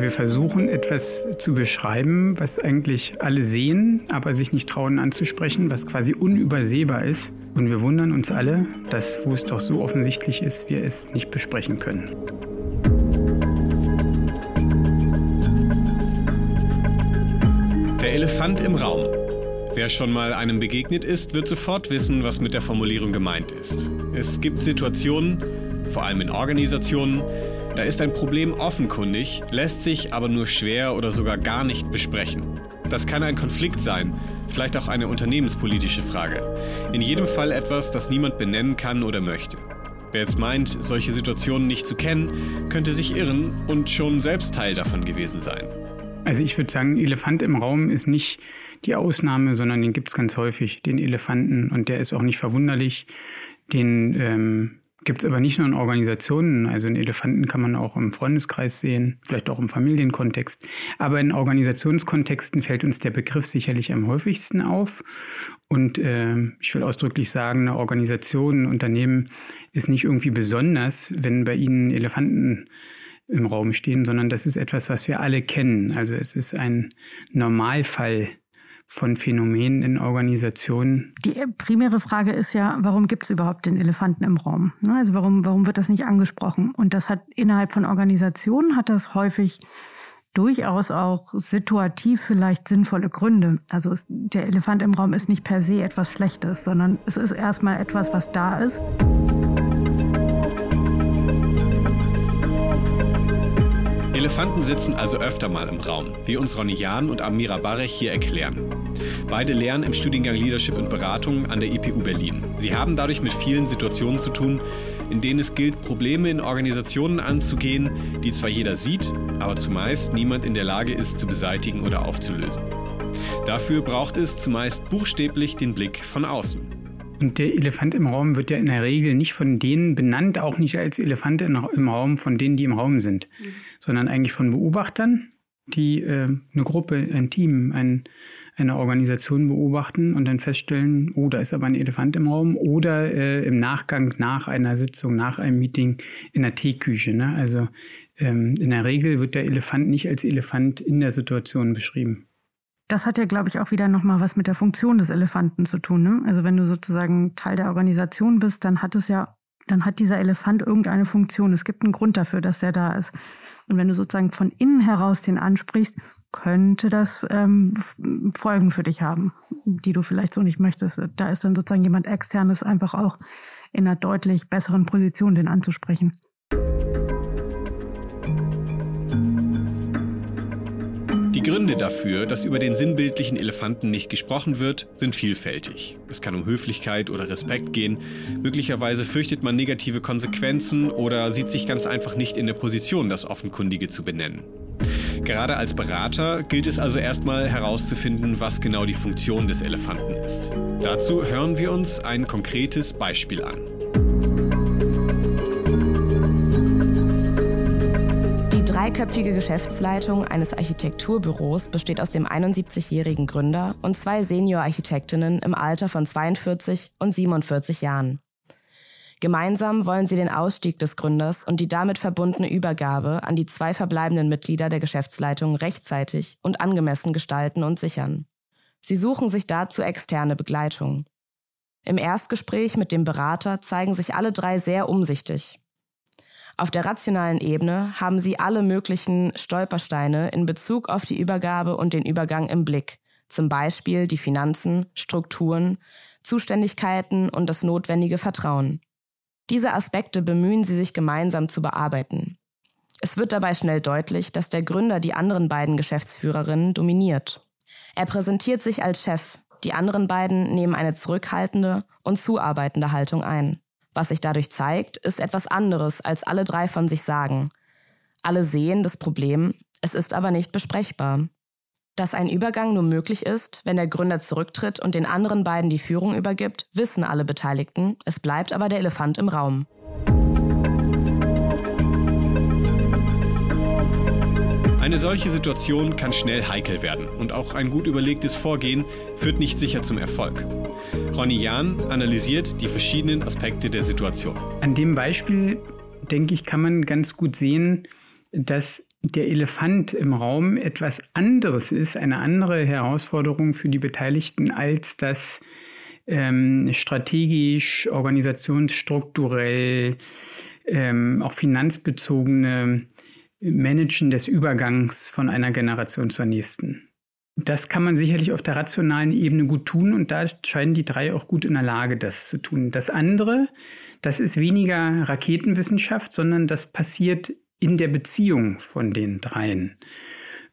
Wir versuchen etwas zu beschreiben, was eigentlich alle sehen, aber sich nicht trauen anzusprechen, was quasi unübersehbar ist. Und wir wundern uns alle, dass, wo es doch so offensichtlich ist, wir es nicht besprechen können. Der Elefant im Raum. Wer schon mal einem begegnet ist, wird sofort wissen, was mit der Formulierung gemeint ist. Es gibt Situationen, vor allem in Organisationen, da ist ein Problem offenkundig, lässt sich aber nur schwer oder sogar gar nicht besprechen. Das kann ein Konflikt sein, vielleicht auch eine unternehmenspolitische Frage. In jedem Fall etwas, das niemand benennen kann oder möchte. Wer jetzt meint, solche Situationen nicht zu kennen, könnte sich irren und schon selbst Teil davon gewesen sein. Also ich würde sagen, Elefant im Raum ist nicht die Ausnahme, sondern den gibt es ganz häufig, den Elefanten. Und der ist auch nicht verwunderlich. Den ähm, Gibt es aber nicht nur in Organisationen, also einen Elefanten kann man auch im Freundeskreis sehen, vielleicht auch im Familienkontext. Aber in Organisationskontexten fällt uns der Begriff sicherlich am häufigsten auf. Und äh, ich will ausdrücklich sagen, eine Organisation, ein Unternehmen ist nicht irgendwie besonders, wenn bei ihnen Elefanten im Raum stehen, sondern das ist etwas, was wir alle kennen. Also es ist ein Normalfall von Phänomenen in Organisationen. Die primäre Frage ist ja, warum gibt es überhaupt den Elefanten im Raum? Ne, also warum, warum wird das nicht angesprochen? Und das hat innerhalb von Organisationen hat das häufig durchaus auch situativ vielleicht sinnvolle Gründe. Also es, der Elefant im Raum ist nicht per se etwas Schlechtes, sondern es ist erstmal etwas, was da ist. Elefanten sitzen also öfter mal im Raum, wie uns Ronny Jahn und Amira Barech hier erklären. Beide lehren im Studiengang Leadership und Beratung an der IPU Berlin. Sie haben dadurch mit vielen Situationen zu tun, in denen es gilt, Probleme in Organisationen anzugehen, die zwar jeder sieht, aber zumeist niemand in der Lage ist zu beseitigen oder aufzulösen. Dafür braucht es zumeist buchstäblich den Blick von außen. Und der Elefant im Raum wird ja in der Regel nicht von denen benannt, auch nicht als Elefant im Raum von denen, die im Raum sind, mhm. sondern eigentlich von Beobachtern, die äh, eine Gruppe, ein Team, ein, eine Organisation beobachten und dann feststellen, oh, da ist aber ein Elefant im Raum oder äh, im Nachgang nach einer Sitzung, nach einem Meeting in der Teeküche. Ne? Also ähm, in der Regel wird der Elefant nicht als Elefant in der Situation beschrieben. Das hat ja, glaube ich, auch wieder nochmal was mit der Funktion des Elefanten zu tun. Ne? Also wenn du sozusagen Teil der Organisation bist, dann hat es ja, dann hat dieser Elefant irgendeine Funktion. Es gibt einen Grund dafür, dass er da ist. Und wenn du sozusagen von innen heraus den ansprichst, könnte das ähm, Folgen für dich haben, die du vielleicht so nicht möchtest. Da ist dann sozusagen jemand externes einfach auch in einer deutlich besseren Position, den anzusprechen. Gründe dafür, dass über den sinnbildlichen Elefanten nicht gesprochen wird, sind vielfältig. Es kann um Höflichkeit oder Respekt gehen. Möglicherweise fürchtet man negative Konsequenzen oder sieht sich ganz einfach nicht in der Position, das Offenkundige zu benennen. Gerade als Berater gilt es also erstmal herauszufinden, was genau die Funktion des Elefanten ist. Dazu hören wir uns ein konkretes Beispiel an. Dreiköpfige Geschäftsleitung eines Architekturbüros besteht aus dem 71-jährigen Gründer und zwei Senior-Architektinnen im Alter von 42 und 47 Jahren. Gemeinsam wollen sie den Ausstieg des Gründers und die damit verbundene Übergabe an die zwei verbleibenden Mitglieder der Geschäftsleitung rechtzeitig und angemessen gestalten und sichern. Sie suchen sich dazu externe Begleitung. Im Erstgespräch mit dem Berater zeigen sich alle drei sehr umsichtig. Auf der rationalen Ebene haben sie alle möglichen Stolpersteine in Bezug auf die Übergabe und den Übergang im Blick, zum Beispiel die Finanzen, Strukturen, Zuständigkeiten und das notwendige Vertrauen. Diese Aspekte bemühen sie sich gemeinsam zu bearbeiten. Es wird dabei schnell deutlich, dass der Gründer die anderen beiden Geschäftsführerinnen dominiert. Er präsentiert sich als Chef, die anderen beiden nehmen eine zurückhaltende und zuarbeitende Haltung ein. Was sich dadurch zeigt, ist etwas anderes, als alle drei von sich sagen. Alle sehen das Problem, es ist aber nicht besprechbar. Dass ein Übergang nur möglich ist, wenn der Gründer zurücktritt und den anderen beiden die Führung übergibt, wissen alle Beteiligten, es bleibt aber der Elefant im Raum. Eine solche Situation kann schnell heikel werden und auch ein gut überlegtes Vorgehen führt nicht sicher zum Erfolg. Ronny Jahn analysiert die verschiedenen Aspekte der Situation. An dem Beispiel, denke ich, kann man ganz gut sehen, dass der Elefant im Raum etwas anderes ist, eine andere Herausforderung für die Beteiligten als das ähm, strategisch, organisationsstrukturell, ähm, auch finanzbezogene Managen des Übergangs von einer Generation zur nächsten. Das kann man sicherlich auf der rationalen Ebene gut tun und da scheinen die drei auch gut in der Lage, das zu tun. Das andere, das ist weniger Raketenwissenschaft, sondern das passiert in der Beziehung von den dreien.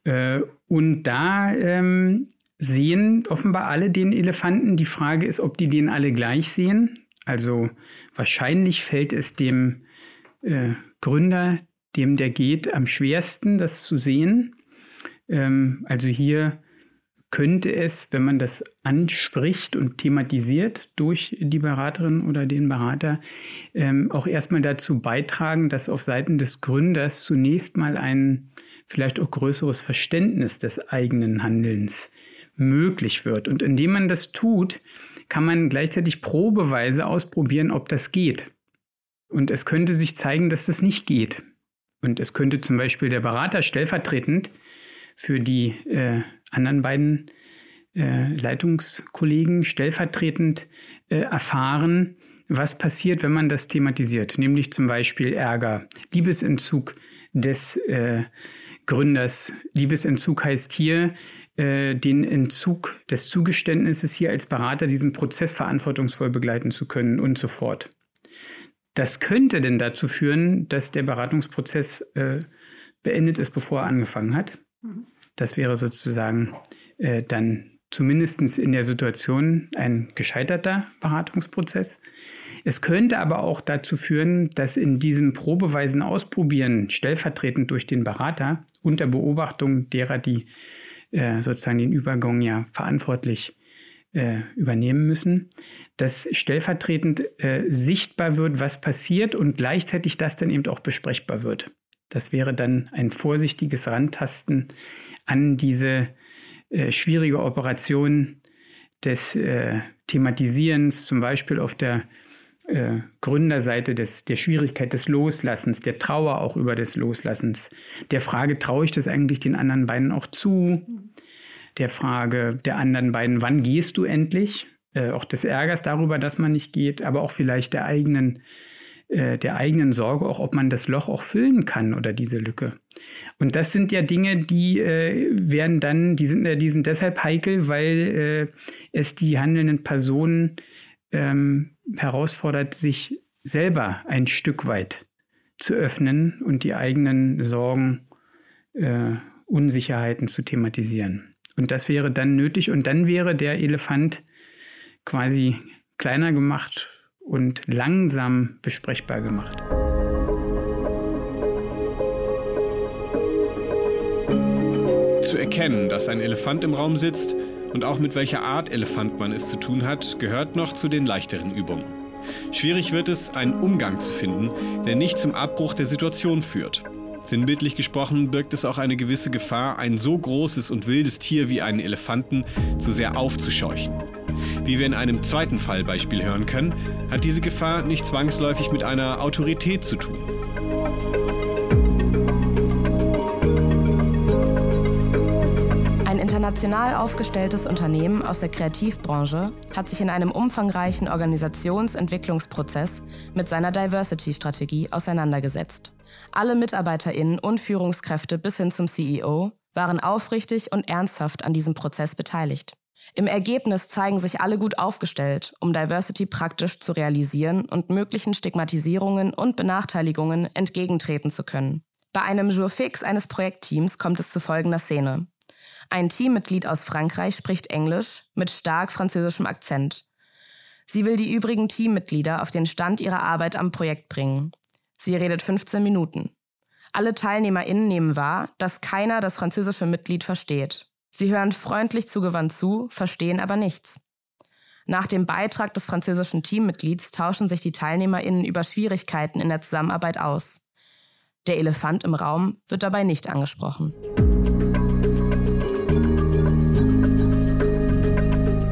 Äh, und da ähm, sehen offenbar alle den Elefanten. Die Frage ist, ob die den alle gleich sehen. Also wahrscheinlich fällt es dem äh, Gründer, dem der geht, am schwersten, das zu sehen. Ähm, also hier könnte es, wenn man das anspricht und thematisiert durch die Beraterin oder den Berater, ähm, auch erstmal dazu beitragen, dass auf Seiten des Gründers zunächst mal ein vielleicht auch größeres Verständnis des eigenen Handelns möglich wird. Und indem man das tut, kann man gleichzeitig probeweise ausprobieren, ob das geht. Und es könnte sich zeigen, dass das nicht geht. Und es könnte zum Beispiel der Berater stellvertretend für die äh, anderen beiden äh, Leitungskollegen stellvertretend äh, erfahren, was passiert, wenn man das thematisiert, nämlich zum Beispiel Ärger, Liebesentzug des äh, Gründers. Liebesentzug heißt hier, äh, den Entzug des Zugeständnisses hier als Berater diesen Prozess verantwortungsvoll begleiten zu können und so fort. Das könnte denn dazu führen, dass der Beratungsprozess äh, beendet ist, bevor er angefangen hat. Das wäre sozusagen äh, dann zumindest in der Situation ein gescheiterter Beratungsprozess. Es könnte aber auch dazu führen, dass in diesem probeweisen Ausprobieren stellvertretend durch den Berater unter Beobachtung derer, die äh, sozusagen den Übergang ja verantwortlich äh, übernehmen müssen, dass stellvertretend äh, sichtbar wird, was passiert und gleichzeitig das dann eben auch besprechbar wird. Das wäre dann ein vorsichtiges Rantasten an diese äh, schwierige Operation des äh, Thematisierens, zum Beispiel auf der äh, Gründerseite des, der Schwierigkeit des Loslassens, der Trauer auch über des Loslassens, der Frage, traue ich das eigentlich den anderen beiden auch zu? Der Frage der anderen beiden, wann gehst du endlich? Äh, auch des Ärgers darüber, dass man nicht geht, aber auch vielleicht der eigenen äh, der eigenen Sorge auch, ob man das Loch auch füllen kann oder diese Lücke. Und das sind ja Dinge, die äh, werden dann, die sind, die sind deshalb heikel, weil äh, es die handelnden Personen ähm, herausfordert, sich selber ein Stück weit zu öffnen und die eigenen Sorgen, äh, Unsicherheiten zu thematisieren. Und das wäre dann nötig und dann wäre der Elefant quasi kleiner gemacht und langsam besprechbar gemacht. Zu erkennen, dass ein Elefant im Raum sitzt und auch mit welcher Art Elefant man es zu tun hat, gehört noch zu den leichteren Übungen. Schwierig wird es, einen Umgang zu finden, der nicht zum Abbruch der Situation führt. Sinnbildlich gesprochen birgt es auch eine gewisse Gefahr, ein so großes und wildes Tier wie einen Elefanten zu sehr aufzuscheuchen. Wie wir in einem zweiten Fallbeispiel hören können, hat diese Gefahr nicht zwangsläufig mit einer Autorität zu tun. International aufgestelltes Unternehmen aus der Kreativbranche hat sich in einem umfangreichen Organisationsentwicklungsprozess mit seiner Diversity-Strategie auseinandergesetzt. Alle Mitarbeiterinnen und Führungskräfte bis hin zum CEO waren aufrichtig und ernsthaft an diesem Prozess beteiligt. Im Ergebnis zeigen sich alle gut aufgestellt, um Diversity praktisch zu realisieren und möglichen Stigmatisierungen und Benachteiligungen entgegentreten zu können. Bei einem Jour fix eines Projektteams kommt es zu folgender Szene. Ein Teammitglied aus Frankreich spricht Englisch mit stark französischem Akzent. Sie will die übrigen Teammitglieder auf den Stand ihrer Arbeit am Projekt bringen. Sie redet 15 Minuten. Alle TeilnehmerInnen nehmen wahr, dass keiner das französische Mitglied versteht. Sie hören freundlich zugewandt zu, verstehen aber nichts. Nach dem Beitrag des französischen Teammitglieds tauschen sich die TeilnehmerInnen über Schwierigkeiten in der Zusammenarbeit aus. Der Elefant im Raum wird dabei nicht angesprochen.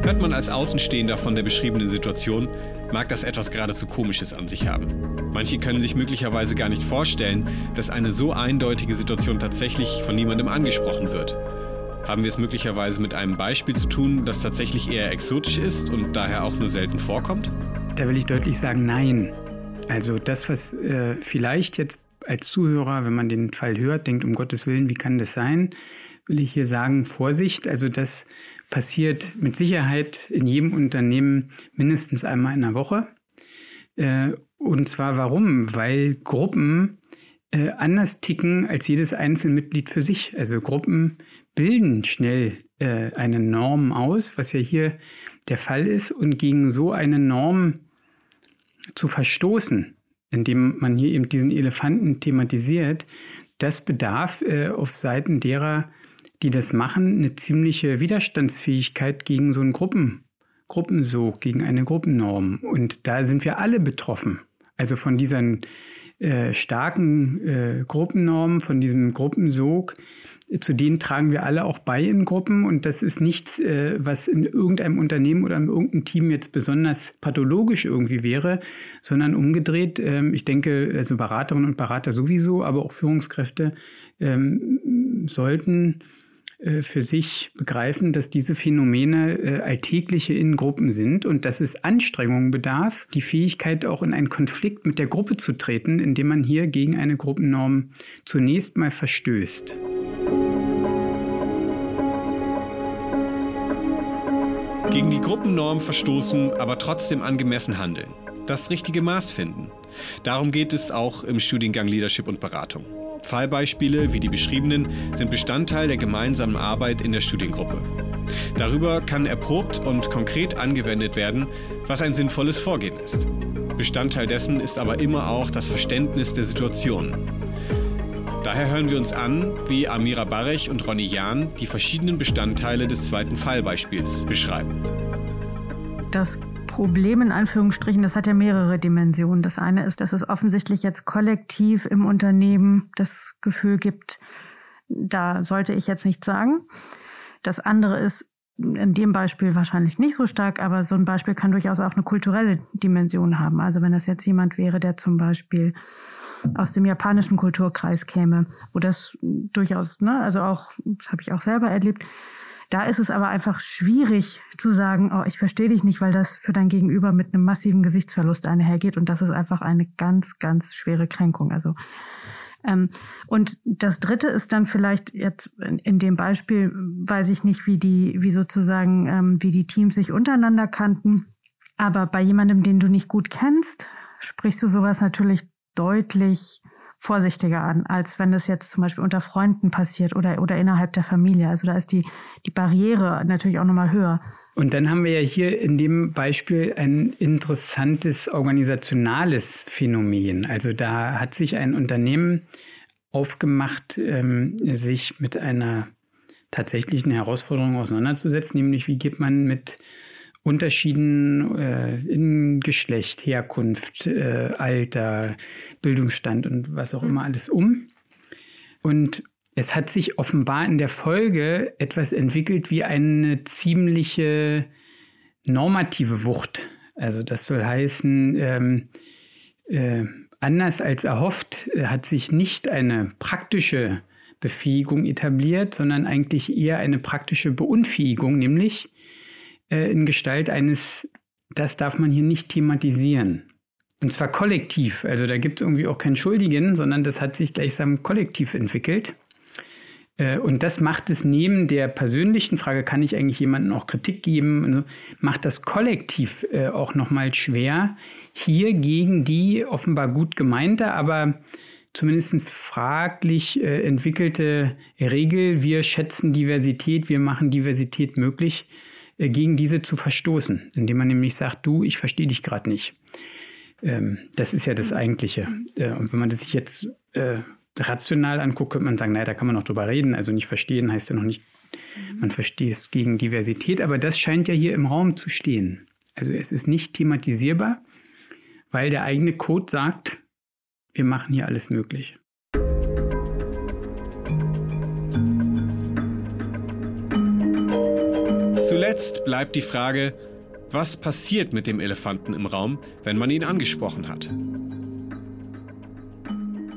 Man als Außenstehender von der beschriebenen Situation, mag das etwas geradezu Komisches an sich haben. Manche können sich möglicherweise gar nicht vorstellen, dass eine so eindeutige Situation tatsächlich von niemandem angesprochen wird. Haben wir es möglicherweise mit einem Beispiel zu tun, das tatsächlich eher exotisch ist und daher auch nur selten vorkommt? Da will ich deutlich sagen, nein. Also das, was äh, vielleicht jetzt als Zuhörer, wenn man den Fall hört, denkt, um Gottes Willen, wie kann das sein? Will ich hier sagen, Vorsicht, also das passiert mit Sicherheit in jedem Unternehmen mindestens einmal in der Woche. Äh, und zwar warum? Weil Gruppen äh, anders ticken als jedes Einzelmitglied für sich. Also Gruppen bilden schnell äh, eine Norm aus, was ja hier der Fall ist. Und gegen so eine Norm zu verstoßen, indem man hier eben diesen Elefanten thematisiert, das bedarf auf Seiten derer, die das machen, eine ziemliche Widerstandsfähigkeit gegen so einen Gruppen, Gruppensog, gegen eine Gruppennorm. Und da sind wir alle betroffen. Also von diesen äh, starken äh, Gruppennormen, von diesem Gruppensog, zu denen tragen wir alle auch bei in Gruppen und das ist nichts, äh, was in irgendeinem Unternehmen oder in irgendeinem Team jetzt besonders pathologisch irgendwie wäre, sondern umgedreht. Ähm, ich denke, also Beraterinnen und Berater sowieso, aber auch Führungskräfte ähm, sollten für sich begreifen, dass diese Phänomene äh, alltägliche in Gruppen sind und dass es Anstrengungen bedarf, die Fähigkeit auch in einen Konflikt mit der Gruppe zu treten, indem man hier gegen eine Gruppennorm zunächst mal verstößt. Gegen die Gruppennorm verstoßen, aber trotzdem angemessen handeln. Das richtige Maß finden. Darum geht es auch im Studiengang Leadership und Beratung. Fallbeispiele wie die beschriebenen sind Bestandteil der gemeinsamen Arbeit in der Studiengruppe. Darüber kann erprobt und konkret angewendet werden, was ein sinnvolles Vorgehen ist. Bestandteil dessen ist aber immer auch das Verständnis der Situation. Daher hören wir uns an, wie Amira Barech und Ronny Jahn die verschiedenen Bestandteile des zweiten Fallbeispiels beschreiben. Das Problem in Anführungsstrichen, das hat ja mehrere Dimensionen. Das eine ist, dass es offensichtlich jetzt kollektiv im Unternehmen das Gefühl gibt, da sollte ich jetzt nichts sagen. Das andere ist in dem Beispiel wahrscheinlich nicht so stark, aber so ein Beispiel kann durchaus auch eine kulturelle Dimension haben. Also wenn das jetzt jemand wäre, der zum Beispiel aus dem japanischen Kulturkreis käme, wo das durchaus, ne, also auch, das habe ich auch selber erlebt. Da ist es aber einfach schwierig zu sagen, oh, ich verstehe dich nicht, weil das für dein Gegenüber mit einem massiven Gesichtsverlust einhergeht. Und das ist einfach eine ganz, ganz schwere Kränkung. Also ähm, und das Dritte ist dann vielleicht jetzt in, in, dem Beispiel, weiß ich nicht, wie die, wie sozusagen, ähm, wie die Teams sich untereinander kannten. Aber bei jemandem, den du nicht gut kennst, sprichst du sowas natürlich deutlich vorsichtiger an, als wenn das jetzt zum Beispiel unter Freunden passiert oder, oder innerhalb der Familie. Also da ist die, die Barriere natürlich auch nochmal höher. Und dann haben wir ja hier in dem Beispiel ein interessantes organisationales Phänomen. Also da hat sich ein Unternehmen aufgemacht, ähm, sich mit einer tatsächlichen Herausforderung auseinanderzusetzen, nämlich wie geht man mit Unterschieden äh, in Geschlecht, Herkunft, äh, Alter, Bildungsstand und was auch mhm. immer alles um. Und es hat sich offenbar in der Folge etwas entwickelt wie eine ziemliche normative Wucht. Also das soll heißen, ähm, äh, anders als erhofft äh, hat sich nicht eine praktische Befähigung etabliert, sondern eigentlich eher eine praktische Beunfähigung, nämlich äh, in Gestalt eines, das darf man hier nicht thematisieren. Und zwar kollektiv. Also da gibt es irgendwie auch keinen Schuldigen, sondern das hat sich gleichsam kollektiv entwickelt. Äh, und das macht es neben der persönlichen Frage, kann ich eigentlich jemandem auch Kritik geben, macht das kollektiv äh, auch nochmal schwer, hier gegen die offenbar gut gemeinte, aber zumindest fraglich entwickelte Regel, wir schätzen Diversität, wir machen Diversität möglich, äh, gegen diese zu verstoßen, indem man nämlich sagt, du, ich verstehe dich gerade nicht. Ähm, das ist ja das Eigentliche. Äh, und wenn man das sich jetzt äh, rational anguckt, könnte man sagen, naja, da kann man noch drüber reden. Also nicht verstehen heißt ja noch nicht, man versteht es gegen Diversität, aber das scheint ja hier im Raum zu stehen. Also es ist nicht thematisierbar, weil der eigene Code sagt, wir machen hier alles möglich. Zuletzt bleibt die Frage, was passiert mit dem Elefanten im Raum, wenn man ihn angesprochen hat?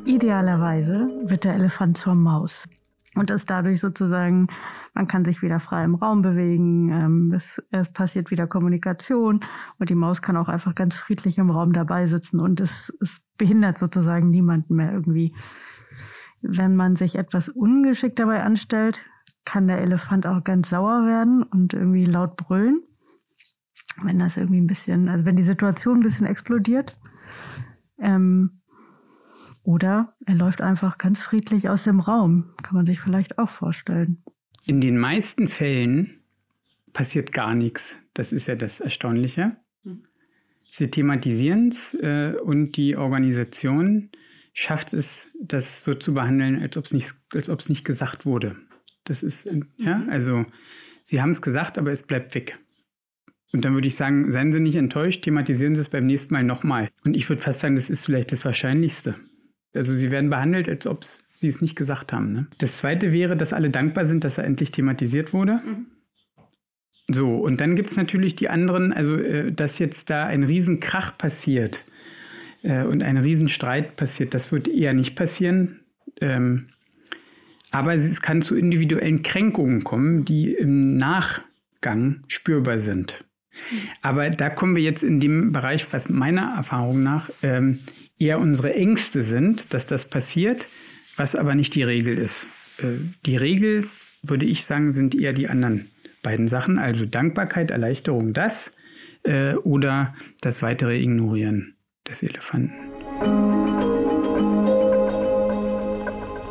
Idealerweise wird der Elefant zur Maus und ist dadurch sozusagen, man kann sich wieder frei im Raum bewegen, ähm, es, es, passiert wieder Kommunikation und die Maus kann auch einfach ganz friedlich im Raum dabei sitzen und es, es behindert sozusagen niemanden mehr irgendwie. Wenn man sich etwas ungeschickt dabei anstellt, kann der Elefant auch ganz sauer werden und irgendwie laut brüllen wenn das irgendwie ein bisschen, also wenn die Situation ein bisschen explodiert. Ähm, oder er läuft einfach ganz friedlich aus dem Raum. Kann man sich vielleicht auch vorstellen. In den meisten Fällen passiert gar nichts. Das ist ja das Erstaunliche. Sie thematisieren es äh, und die Organisation schafft es, das so zu behandeln, als ob es nicht, als ob es nicht gesagt wurde. Das ist, ja, also sie haben es gesagt, aber es bleibt weg. Und dann würde ich sagen, seien Sie nicht enttäuscht, thematisieren Sie es beim nächsten Mal nochmal. Und ich würde fast sagen, das ist vielleicht das Wahrscheinlichste. Also Sie werden behandelt, als ob Sie es nicht gesagt haben. Ne? Das Zweite wäre, dass alle dankbar sind, dass er endlich thematisiert wurde. Mhm. So, und dann gibt es natürlich die anderen, also äh, dass jetzt da ein Riesenkrach passiert äh, und ein Riesenstreit passiert, das wird eher nicht passieren. Ähm, aber es kann zu individuellen Kränkungen kommen, die im Nachgang spürbar sind. Aber da kommen wir jetzt in dem Bereich, was meiner Erfahrung nach ähm, eher unsere Ängste sind, dass das passiert, was aber nicht die Regel ist. Äh, die Regel, würde ich sagen, sind eher die anderen beiden Sachen, also Dankbarkeit, Erleichterung, das äh, oder das weitere Ignorieren des Elefanten.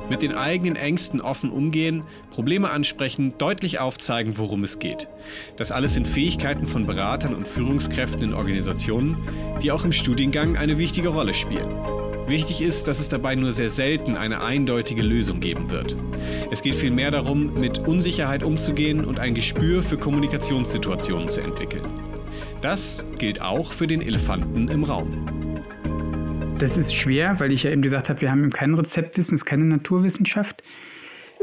Mit den eigenen Ängsten offen umgehen, Probleme ansprechen, deutlich aufzeigen, worum es geht. Das alles sind Fähigkeiten von Beratern und Führungskräften in Organisationen, die auch im Studiengang eine wichtige Rolle spielen. Wichtig ist, dass es dabei nur sehr selten eine eindeutige Lösung geben wird. Es geht vielmehr darum, mit Unsicherheit umzugehen und ein Gespür für Kommunikationssituationen zu entwickeln. Das gilt auch für den Elefanten im Raum. Das ist schwer, weil ich ja eben gesagt habe, wir haben eben kein Rezeptwissen, es ist keine Naturwissenschaft,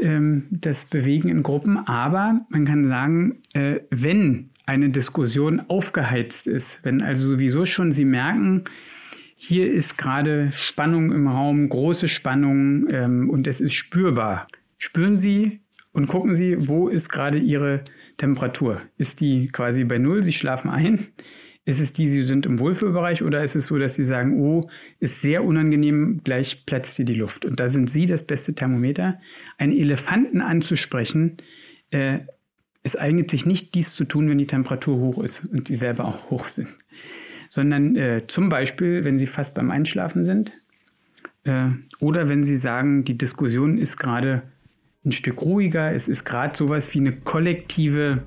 ähm, das Bewegen in Gruppen. Aber man kann sagen, äh, wenn eine Diskussion aufgeheizt ist, wenn also sowieso schon Sie merken, hier ist gerade Spannung im Raum, große Spannung ähm, und es ist spürbar. Spüren Sie und gucken Sie, wo ist gerade Ihre Temperatur? Ist die quasi bei Null? Sie schlafen ein? Ist es die, Sie sind im Wohlfühlbereich oder ist es so, dass Sie sagen, oh, ist sehr unangenehm, gleich platzt dir die Luft? Und da sind Sie das beste Thermometer. Einen Elefanten anzusprechen, äh, es eignet sich nicht, dies zu tun, wenn die Temperatur hoch ist und Sie selber auch hoch sind. Sondern äh, zum Beispiel, wenn Sie fast beim Einschlafen sind äh, oder wenn Sie sagen, die Diskussion ist gerade ein Stück ruhiger, es ist gerade sowas wie eine kollektive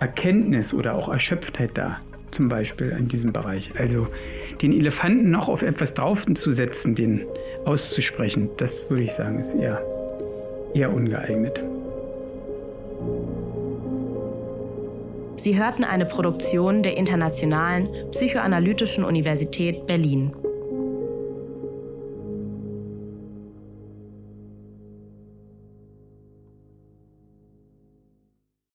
Erkenntnis oder auch Erschöpftheit da zum Beispiel in diesem Bereich. Also den Elefanten noch auf etwas drauf zu setzen, den auszusprechen, das würde ich sagen, ist eher, eher ungeeignet. Sie hörten eine Produktion der Internationalen Psychoanalytischen Universität Berlin.